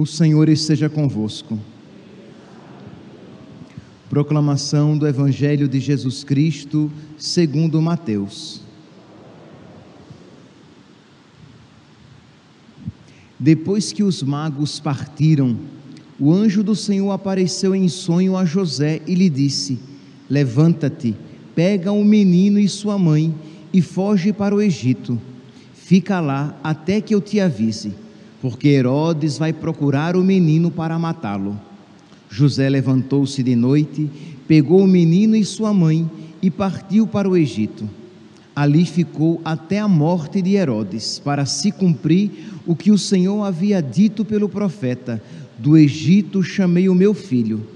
O Senhor esteja convosco. Proclamação do Evangelho de Jesus Cristo, segundo Mateus. Depois que os magos partiram, o anjo do Senhor apareceu em sonho a José e lhe disse: Levanta-te, pega o menino e sua mãe e foge para o Egito. Fica lá até que eu te avise porque Herodes vai procurar o menino para matá-lo. José levantou-se de noite, pegou o menino e sua mãe e partiu para o Egito. Ali ficou até a morte de Herodes, para se cumprir o que o Senhor havia dito pelo profeta: Do Egito chamei o meu filho.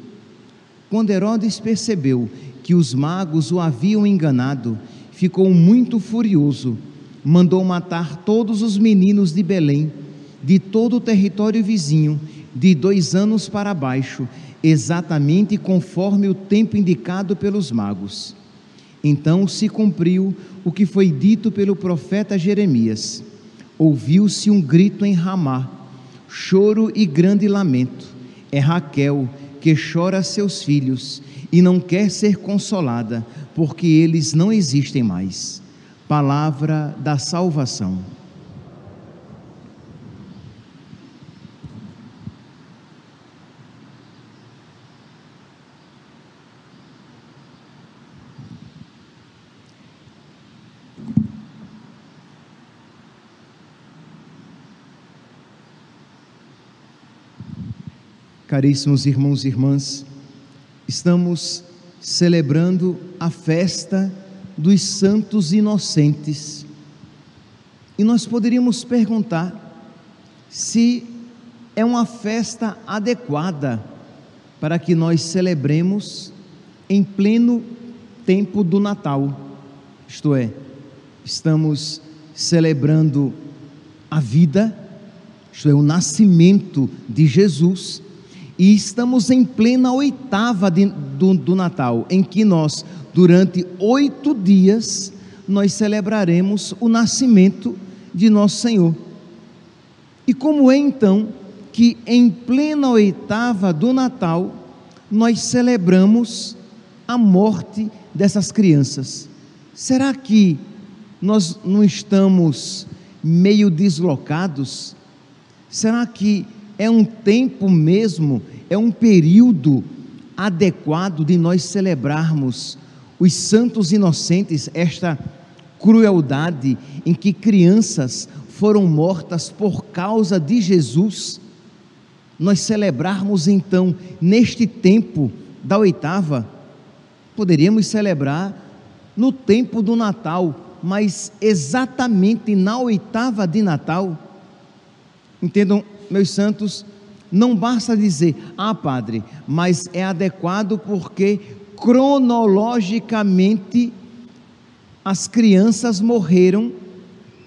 Quando Herodes percebeu que os magos o haviam enganado, ficou muito furioso. Mandou matar todos os meninos de Belém de todo o território vizinho, de dois anos para baixo, exatamente conforme o tempo indicado pelos magos. Então se cumpriu o que foi dito pelo profeta Jeremias. Ouviu-se um grito em Ramá, choro e grande lamento. É Raquel que chora seus filhos e não quer ser consolada, porque eles não existem mais. Palavra da salvação. Caríssimos irmãos e irmãs, estamos celebrando a festa dos santos inocentes. E nós poderíamos perguntar se é uma festa adequada para que nós celebremos em pleno tempo do Natal. Isto é, estamos celebrando a vida, isto é, o nascimento de Jesus e estamos em plena oitava de, do, do Natal, em que nós, durante oito dias, nós celebraremos o nascimento de nosso Senhor. E como é então que em plena oitava do Natal nós celebramos a morte dessas crianças? Será que nós não estamos meio deslocados? Será que é um tempo mesmo, é um período adequado de nós celebrarmos os santos inocentes, esta crueldade em que crianças foram mortas por causa de Jesus. Nós celebrarmos então, neste tempo da oitava, poderíamos celebrar no tempo do Natal, mas exatamente na oitava de Natal. Entendam meus santos, não basta dizer, ah, padre, mas é adequado porque cronologicamente as crianças morreram,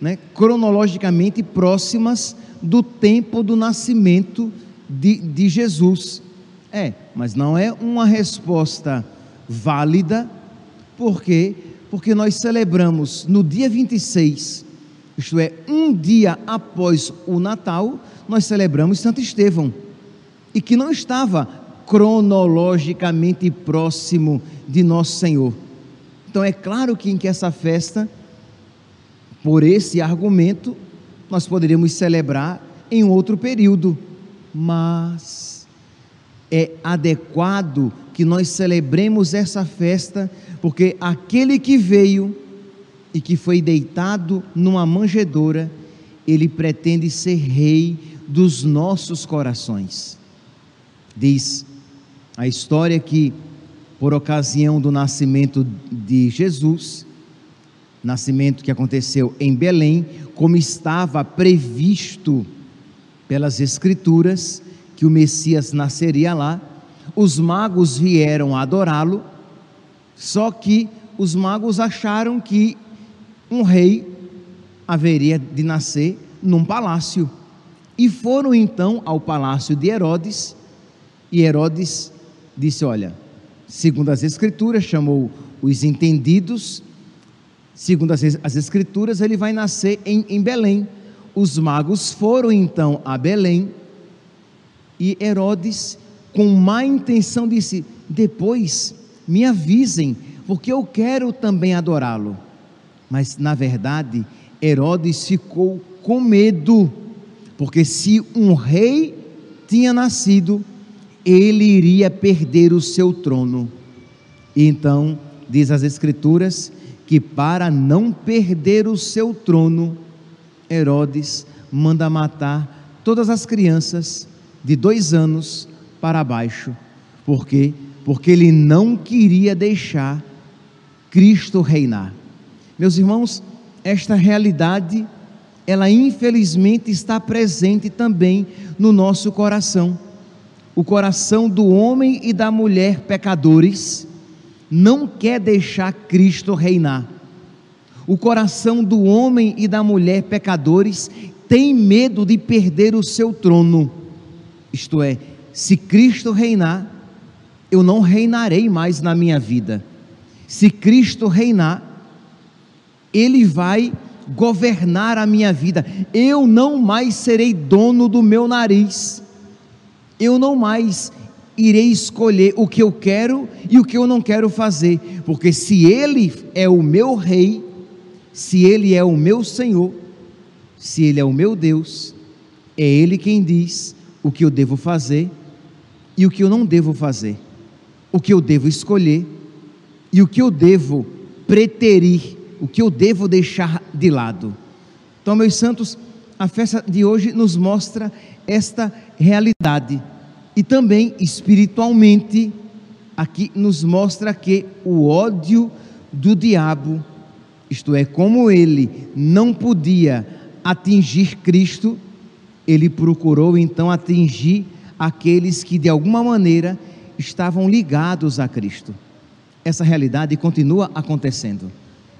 né, cronologicamente próximas do tempo do nascimento de, de Jesus. É, mas não é uma resposta válida, por quê? Porque nós celebramos no dia 26, isto é, um dia após o Natal, nós celebramos Santo Estevão, e que não estava cronologicamente próximo de Nosso Senhor. Então é claro que em que essa festa, por esse argumento, nós poderíamos celebrar em outro período, mas é adequado que nós celebremos essa festa, porque aquele que veio e que foi deitado numa manjedoura, ele pretende ser rei dos nossos corações. Diz a história que, por ocasião do nascimento de Jesus, nascimento que aconteceu em Belém, como estava previsto pelas Escrituras, que o Messias nasceria lá, os magos vieram adorá-lo, só que os magos acharam que um rei haveria de nascer num palácio. E foram então ao palácio de Herodes, e Herodes disse: Olha, segundo as Escrituras, chamou os entendidos, segundo as, as Escrituras, ele vai nascer em, em Belém. Os magos foram então a Belém E Herodes, com má intenção, disse: Depois me avisem, porque eu quero também adorá-lo. Mas, na verdade, Herodes ficou com medo, porque se um rei tinha nascido, ele iria perder o seu trono. E então, diz as Escrituras, que para não perder o seu trono, Herodes manda matar todas as crianças de dois anos para baixo. Por quê? Porque ele não queria deixar Cristo reinar. Meus irmãos, esta realidade, ela infelizmente está presente também no nosso coração. O coração do homem e da mulher pecadores não quer deixar Cristo reinar. O coração do homem e da mulher pecadores tem medo de perder o seu trono. Isto é, se Cristo reinar, eu não reinarei mais na minha vida. Se Cristo reinar, Ele vai governar a minha vida. Eu não mais serei dono do meu nariz. Eu não mais irei escolher o que eu quero e o que eu não quero fazer, porque se Ele é o meu Rei, se Ele é o meu Senhor, se Ele é o meu Deus, é Ele quem diz o que eu devo fazer e o que eu não devo fazer, o que eu devo escolher e o que eu devo preterir, o que eu devo deixar de lado. Então, meus santos, a festa de hoje nos mostra esta realidade e também espiritualmente, aqui nos mostra que o ódio do diabo, isto é, como ele não podia atingir Cristo, ele procurou então atingir aqueles que de alguma maneira estavam ligados a Cristo. Essa realidade continua acontecendo.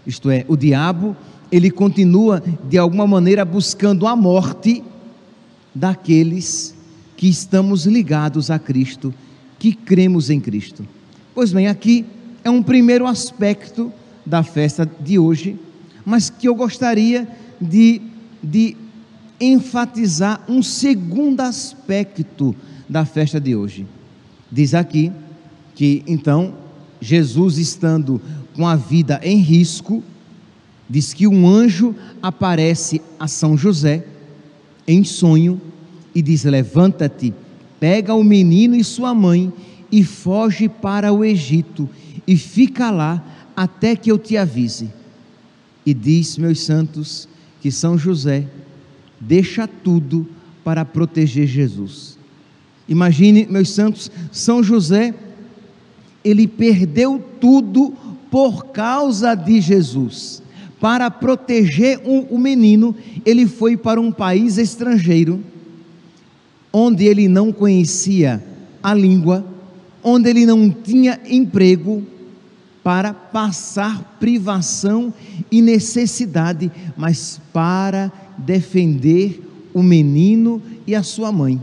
Isto é, o diabo, ele continua de alguma maneira buscando a morte daqueles que estamos ligados a Cristo, que cremos em Cristo. Pois bem, aqui é um primeiro aspecto da festa de hoje, mas que eu gostaria de, de enfatizar um segundo aspecto da festa de hoje. Diz aqui que então Jesus estando com a vida em risco, diz que um anjo aparece a São José em sonho e diz: Levanta-te, pega o menino e sua mãe e foge para o Egito e fica lá até que eu te avise. E diz, meus santos, que São José deixa tudo para proteger Jesus. Imagine, meus santos, São José, ele perdeu tudo por causa de Jesus. Para proteger o, o menino, ele foi para um país estrangeiro onde ele não conhecia a língua, onde ele não tinha emprego, para passar privação e necessidade, mas para defender o menino e a sua mãe.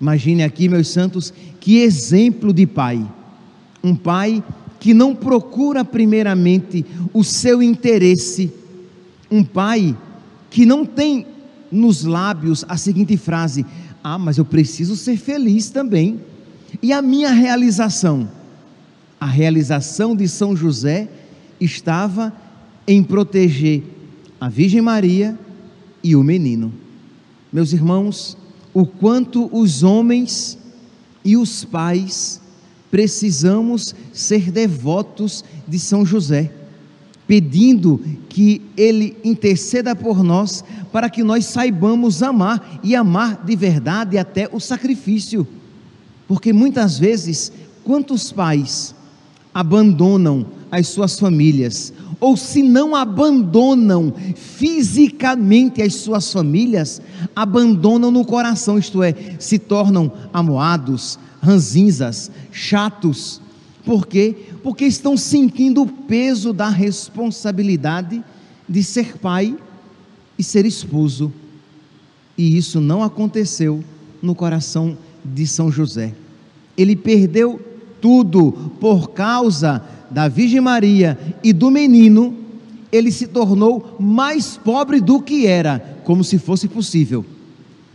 Imagine aqui, meus santos, que exemplo de pai. Um pai que não procura primeiramente o seu interesse, um pai que não tem nos lábios a seguinte frase: ah, mas eu preciso ser feliz também. E a minha realização? A realização de São José estava em proteger a Virgem Maria e o menino. Meus irmãos, o quanto os homens e os pais precisamos ser devotos de São José pedindo que Ele interceda por nós, para que nós saibamos amar e amar de verdade até o sacrifício. Porque muitas vezes, quantos pais abandonam as suas famílias, ou se não abandonam fisicamente as suas famílias, abandonam no coração, isto é, se tornam amoados, ranzinzas, chatos. Por quê? porque estão sentindo o peso da responsabilidade de ser pai e ser esposo. E isso não aconteceu no coração de São José. Ele perdeu tudo por causa da Virgem Maria e do menino, ele se tornou mais pobre do que era, como se fosse possível.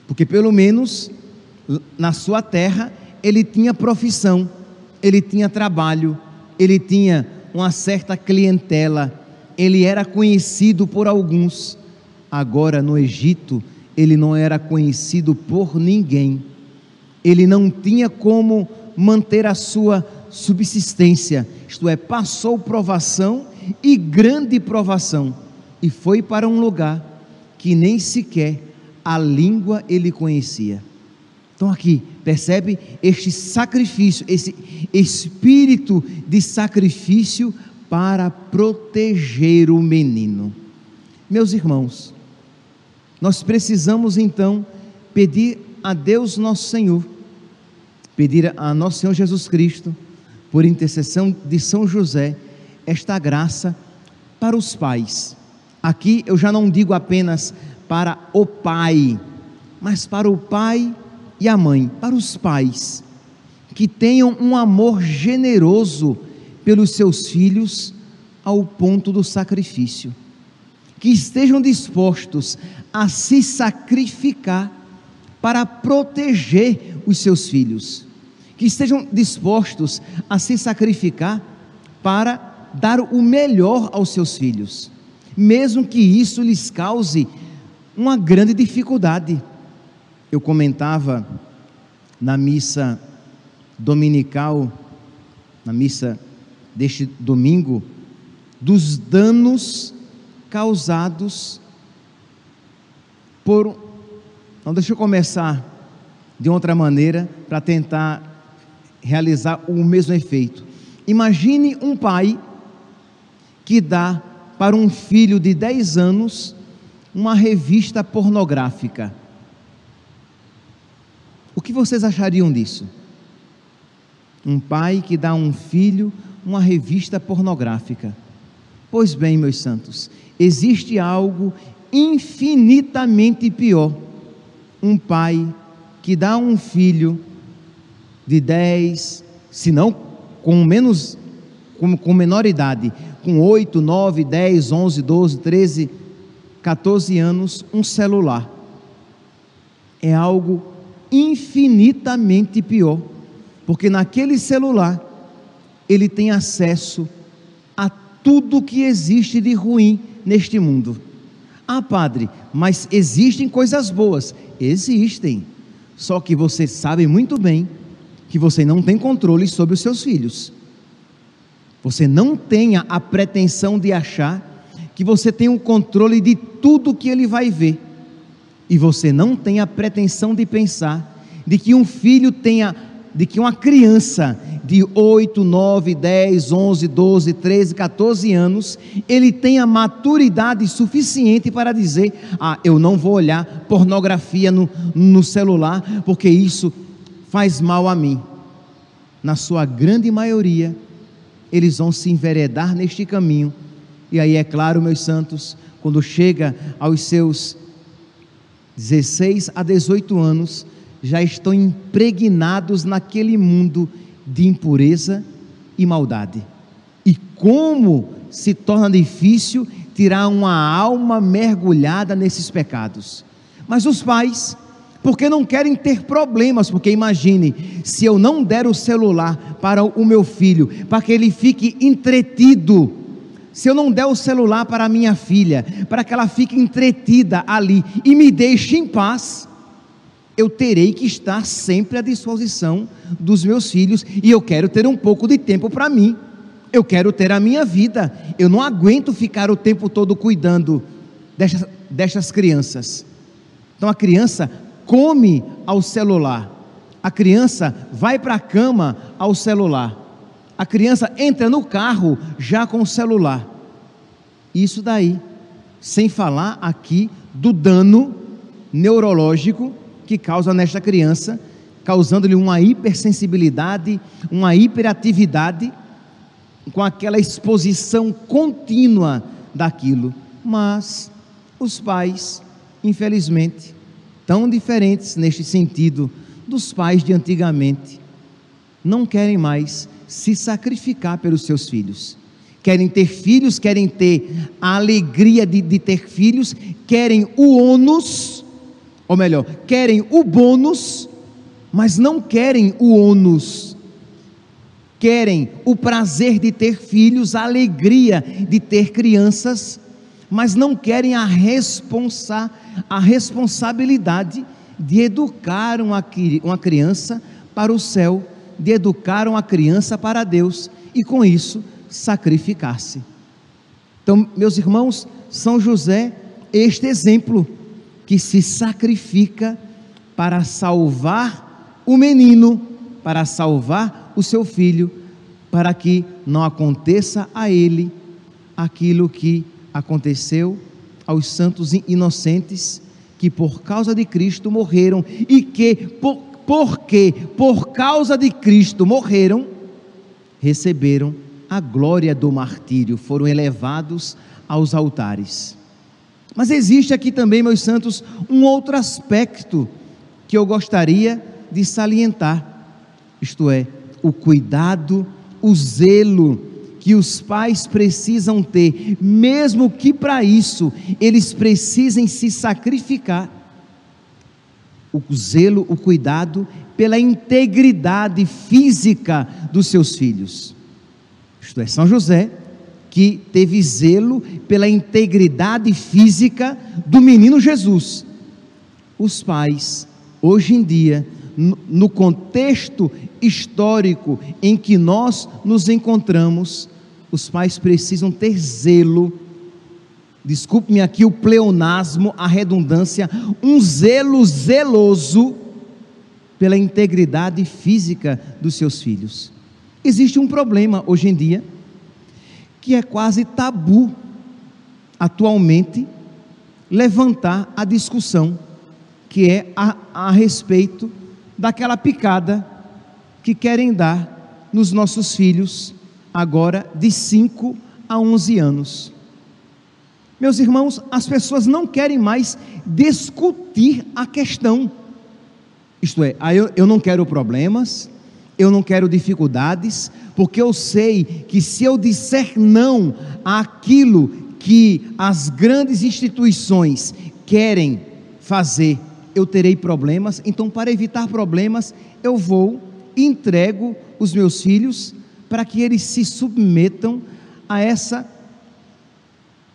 Porque pelo menos Na sua terra, ele tinha profissão, ele tinha trabalho, ele tinha uma certa clientela, ele era conhecido por alguns. Agora, no Egito, ele não era conhecido por ninguém. Ele não tinha como manter a sua subsistência, isto é, passou provação e grande provação, e foi para um lugar que nem sequer a língua ele conhecia. Então, aqui, percebe este sacrifício, esse espírito de sacrifício para proteger o menino. Meus irmãos, nós precisamos então pedir a Deus nosso Senhor, pedir a nosso Senhor Jesus Cristo, por intercessão de São José, esta graça para os pais. Aqui eu já não digo apenas para o pai, mas para o pai e a mãe, para os pais, que tenham um amor generoso pelos seus filhos ao ponto do sacrifício, que estejam dispostos a se sacrificar para proteger os seus filhos, que estejam dispostos a se sacrificar para dar o melhor aos seus filhos, mesmo que isso lhes cause uma grande dificuldade eu comentava na missa dominical, na missa deste domingo, dos danos causados por. Não, deixa eu começar de outra maneira para tentar realizar o mesmo efeito. Imagine um pai que dá para um filho de 10 anos uma revista pornográfica. O que vocês achariam disso? Um pai que dá a um filho uma revista pornográfica. Pois bem, meus santos, existe algo infinitamente pior. Um pai que dá a um filho de 10, se não com menos com, com menor idade, com 8, 9, 10, 11, 12, 13, 14 anos, um celular. É algo infinitamente pior, porque naquele celular ele tem acesso a tudo que existe de ruim neste mundo. Ah, padre, mas existem coisas boas? Existem. Só que você sabe muito bem que você não tem controle sobre os seus filhos. Você não tenha a pretensão de achar que você tem o controle de tudo que ele vai ver e você não tem a pretensão de pensar de que um filho tenha, de que uma criança de 8, 9, 10, 11, 12, 13, 14 anos, ele tenha maturidade suficiente para dizer: Ah, eu não vou olhar pornografia no, no celular, porque isso faz mal a mim. Na sua grande maioria, eles vão se enveredar neste caminho. E aí, é claro, meus santos, quando chega aos seus 16 a 18 anos, já estão impregnados naquele mundo de impureza e maldade. E como se torna difícil tirar uma alma mergulhada nesses pecados. Mas os pais, porque não querem ter problemas, porque imagine, se eu não der o celular para o meu filho, para que ele fique entretido, se eu não der o celular para minha filha, para que ela fique entretida ali e me deixe em paz, eu terei que estar sempre à disposição dos meus filhos e eu quero ter um pouco de tempo para mim. Eu quero ter a minha vida. Eu não aguento ficar o tempo todo cuidando destas crianças. Então a criança come ao celular. A criança vai para a cama ao celular. A criança entra no carro já com o celular. Isso daí, sem falar aqui do dano neurológico que causa nesta criança, causando-lhe uma hipersensibilidade, uma hiperatividade, com aquela exposição contínua daquilo. Mas os pais, infelizmente, tão diferentes neste sentido dos pais de antigamente, não querem mais se sacrificar pelos seus filhos. Querem ter filhos, querem ter a alegria de, de ter filhos, querem o ônus ou melhor, querem o bônus mas não querem o ônus, querem o prazer de ter filhos, a alegria de ter crianças, mas não querem a, responsa, a responsabilidade de educar uma, uma criança para o céu, de educar uma criança para Deus e com isso sacrificar-se. Então, meus irmãos, São José, este exemplo que se sacrifica para salvar o menino, para salvar o seu filho, para que não aconteça a ele aquilo que aconteceu aos santos inocentes que por causa de Cristo morreram e que por, porque por causa de Cristo morreram, receberam a glória do martírio, foram elevados aos altares. Mas existe aqui também, meus santos, um outro aspecto que eu gostaria de salientar, isto é, o cuidado, o zelo que os pais precisam ter, mesmo que para isso eles precisem se sacrificar. O zelo, o cuidado pela integridade física dos seus filhos. Isto é, São José, que teve zelo pela integridade física do menino Jesus. Os pais, hoje em dia, no contexto histórico em que nós nos encontramos, os pais precisam ter zelo, desculpe-me aqui o pleonasmo, a redundância, um zelo zeloso pela integridade física dos seus filhos. Existe um problema hoje em dia que é quase tabu atualmente levantar a discussão que é a, a respeito daquela picada que querem dar nos nossos filhos agora de 5 a 11 anos. Meus irmãos, as pessoas não querem mais discutir a questão. Isto é, eu, eu não quero problemas, eu não quero dificuldades, porque eu sei que se eu disser não àquilo que as grandes instituições querem fazer, eu terei problemas. Então, para evitar problemas, eu vou entrego os meus filhos para que eles se submetam a essa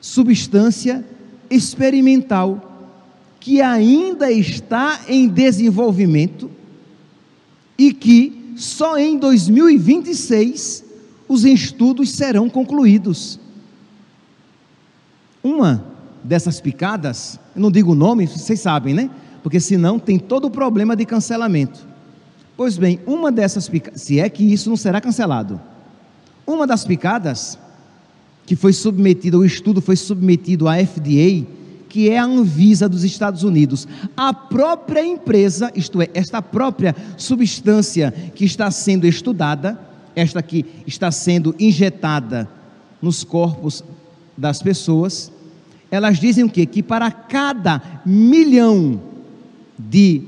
substância experimental que ainda está em desenvolvimento e que só em 2026 os estudos serão concluídos. Uma dessas picadas, eu não digo o nome, vocês sabem, né? Porque senão tem todo o problema de cancelamento. Pois bem, uma dessas picadas, se é que isso não será cancelado, uma das picadas que foi submetida, o estudo foi submetido à FDA, que é a Anvisa dos Estados Unidos. A própria empresa, isto é, esta própria substância que está sendo estudada, esta que está sendo injetada nos corpos das pessoas, elas dizem o quê? Que para cada milhão de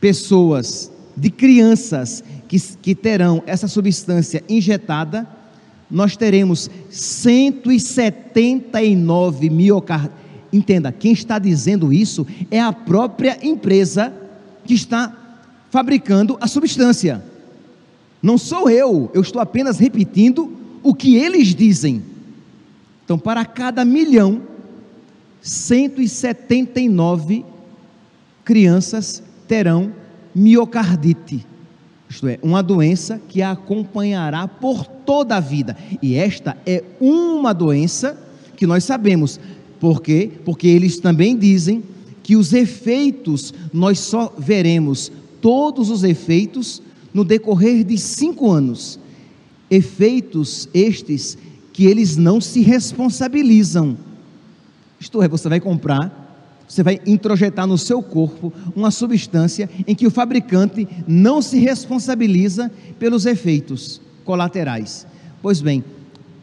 pessoas, de crianças que, que terão essa substância injetada, nós teremos 179 miocardios Entenda, quem está dizendo isso é a própria empresa que está fabricando a substância. Não sou eu, eu estou apenas repetindo o que eles dizem. Então, para cada milhão, 179 crianças terão miocardite. Isto é, uma doença que a acompanhará por toda a vida. E esta é uma doença que nós sabemos por quê? Porque eles também dizem que os efeitos, nós só veremos todos os efeitos no decorrer de cinco anos. Efeitos estes que eles não se responsabilizam. Isto é, você vai comprar, você vai introjetar no seu corpo uma substância em que o fabricante não se responsabiliza pelos efeitos colaterais. Pois bem,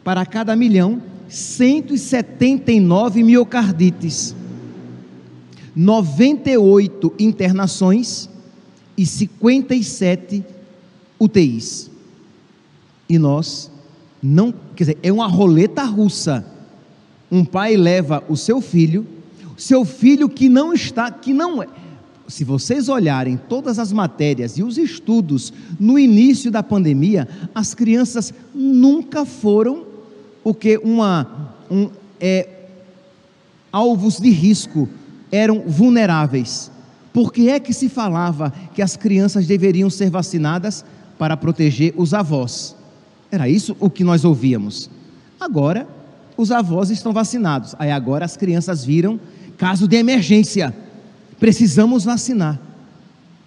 para cada milhão 179 miocardites, 98 internações e 57 UTIs. E nós não, quer dizer, é uma roleta russa. Um pai leva o seu filho, seu filho que não está, que não é, se vocês olharem todas as matérias e os estudos no início da pandemia, as crianças nunca foram o que uma um, é, alvos de risco, eram vulneráveis. Por que é que se falava que as crianças deveriam ser vacinadas para proteger os avós? Era isso o que nós ouvíamos. Agora, os avós estão vacinados. Aí agora as crianças viram caso de emergência. Precisamos vacinar.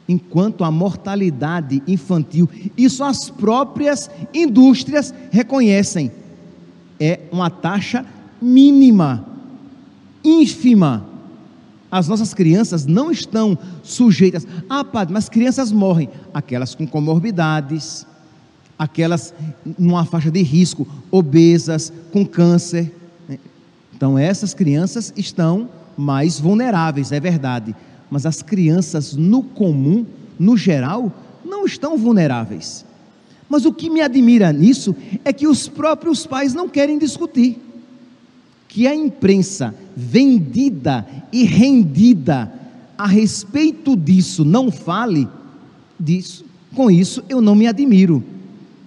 Enquanto a mortalidade infantil, isso as próprias indústrias reconhecem, é uma taxa mínima, ínfima. As nossas crianças não estão sujeitas. Ah, padre, mas crianças morrem. Aquelas com comorbidades, aquelas numa faixa de risco, obesas, com câncer. Então, essas crianças estão mais vulneráveis, é verdade. Mas as crianças, no comum, no geral, não estão vulneráveis. Mas o que me admira nisso é que os próprios pais não querem discutir. Que a imprensa vendida e rendida a respeito disso não fale disso. Com isso eu não me admiro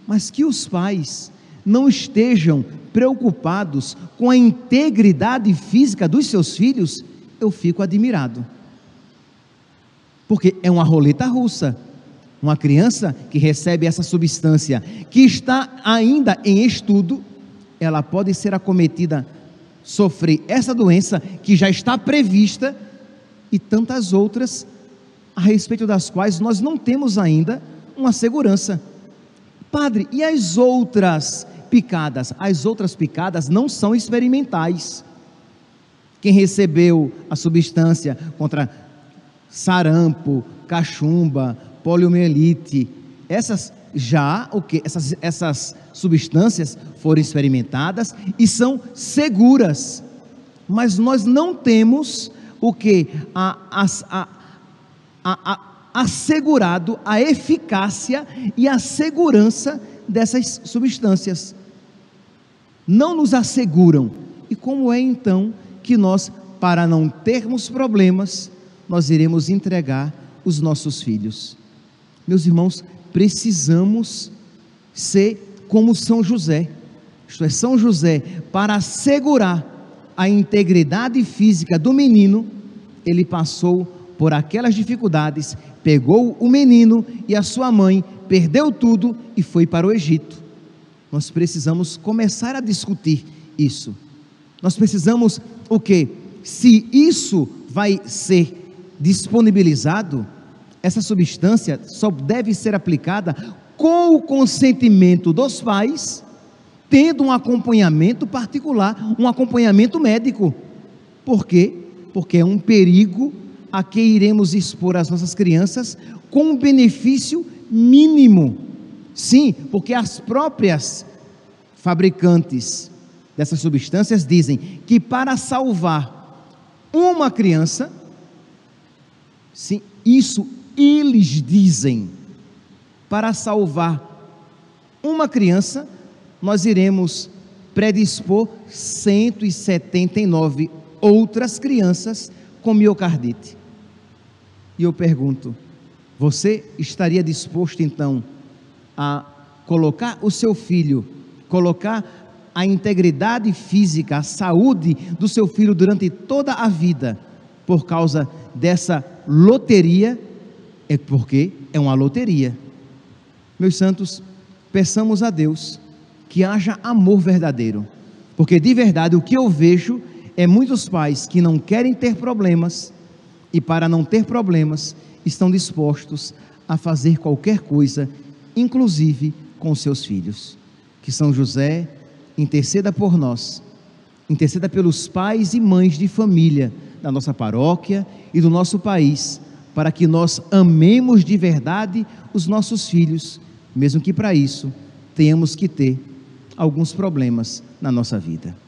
mas que os pais não estejam preocupados com a integridade física dos seus filhos, eu fico admirado. Porque é uma roleta russa. Uma criança que recebe essa substância, que está ainda em estudo, ela pode ser acometida, sofrer essa doença que já está prevista e tantas outras a respeito das quais nós não temos ainda uma segurança. Padre, e as outras picadas? As outras picadas não são experimentais. Quem recebeu a substância contra sarampo, cachumba, poliomielite, essas já o que essas, essas substâncias foram experimentadas e são seguras. Mas nós não temos o que a, a, a, a, assegurado a eficácia e a segurança dessas substâncias. Não nos asseguram. E como é então que nós, para não termos problemas, nós iremos entregar os nossos filhos? Meus irmãos, precisamos ser como São José. Isto é, São José, para assegurar a integridade física do menino, ele passou por aquelas dificuldades pegou o menino e a sua mãe, perdeu tudo e foi para o Egito. Nós precisamos começar a discutir isso. Nós precisamos o que? Se isso vai ser disponibilizado, essa substância só deve ser aplicada com o consentimento dos pais, tendo um acompanhamento particular, um acompanhamento médico. Por quê? Porque é um perigo a que iremos expor as nossas crianças com um benefício mínimo. Sim, porque as próprias fabricantes dessas substâncias dizem que para salvar uma criança, sim, isso eles dizem, para salvar uma criança, nós iremos predispor 179 outras crianças com miocardite. E eu pergunto: você estaria disposto então a colocar o seu filho, colocar a integridade física, a saúde do seu filho durante toda a vida, por causa dessa loteria? É porque é uma loteria. Meus santos, peçamos a Deus que haja amor verdadeiro, porque de verdade o que eu vejo é muitos pais que não querem ter problemas e, para não ter problemas, estão dispostos a fazer qualquer coisa, inclusive com seus filhos. Que São José interceda por nós, interceda pelos pais e mães de família da nossa paróquia e do nosso país, para que nós amemos de verdade os nossos filhos, mesmo que para isso tenhamos que ter alguns problemas na nossa vida.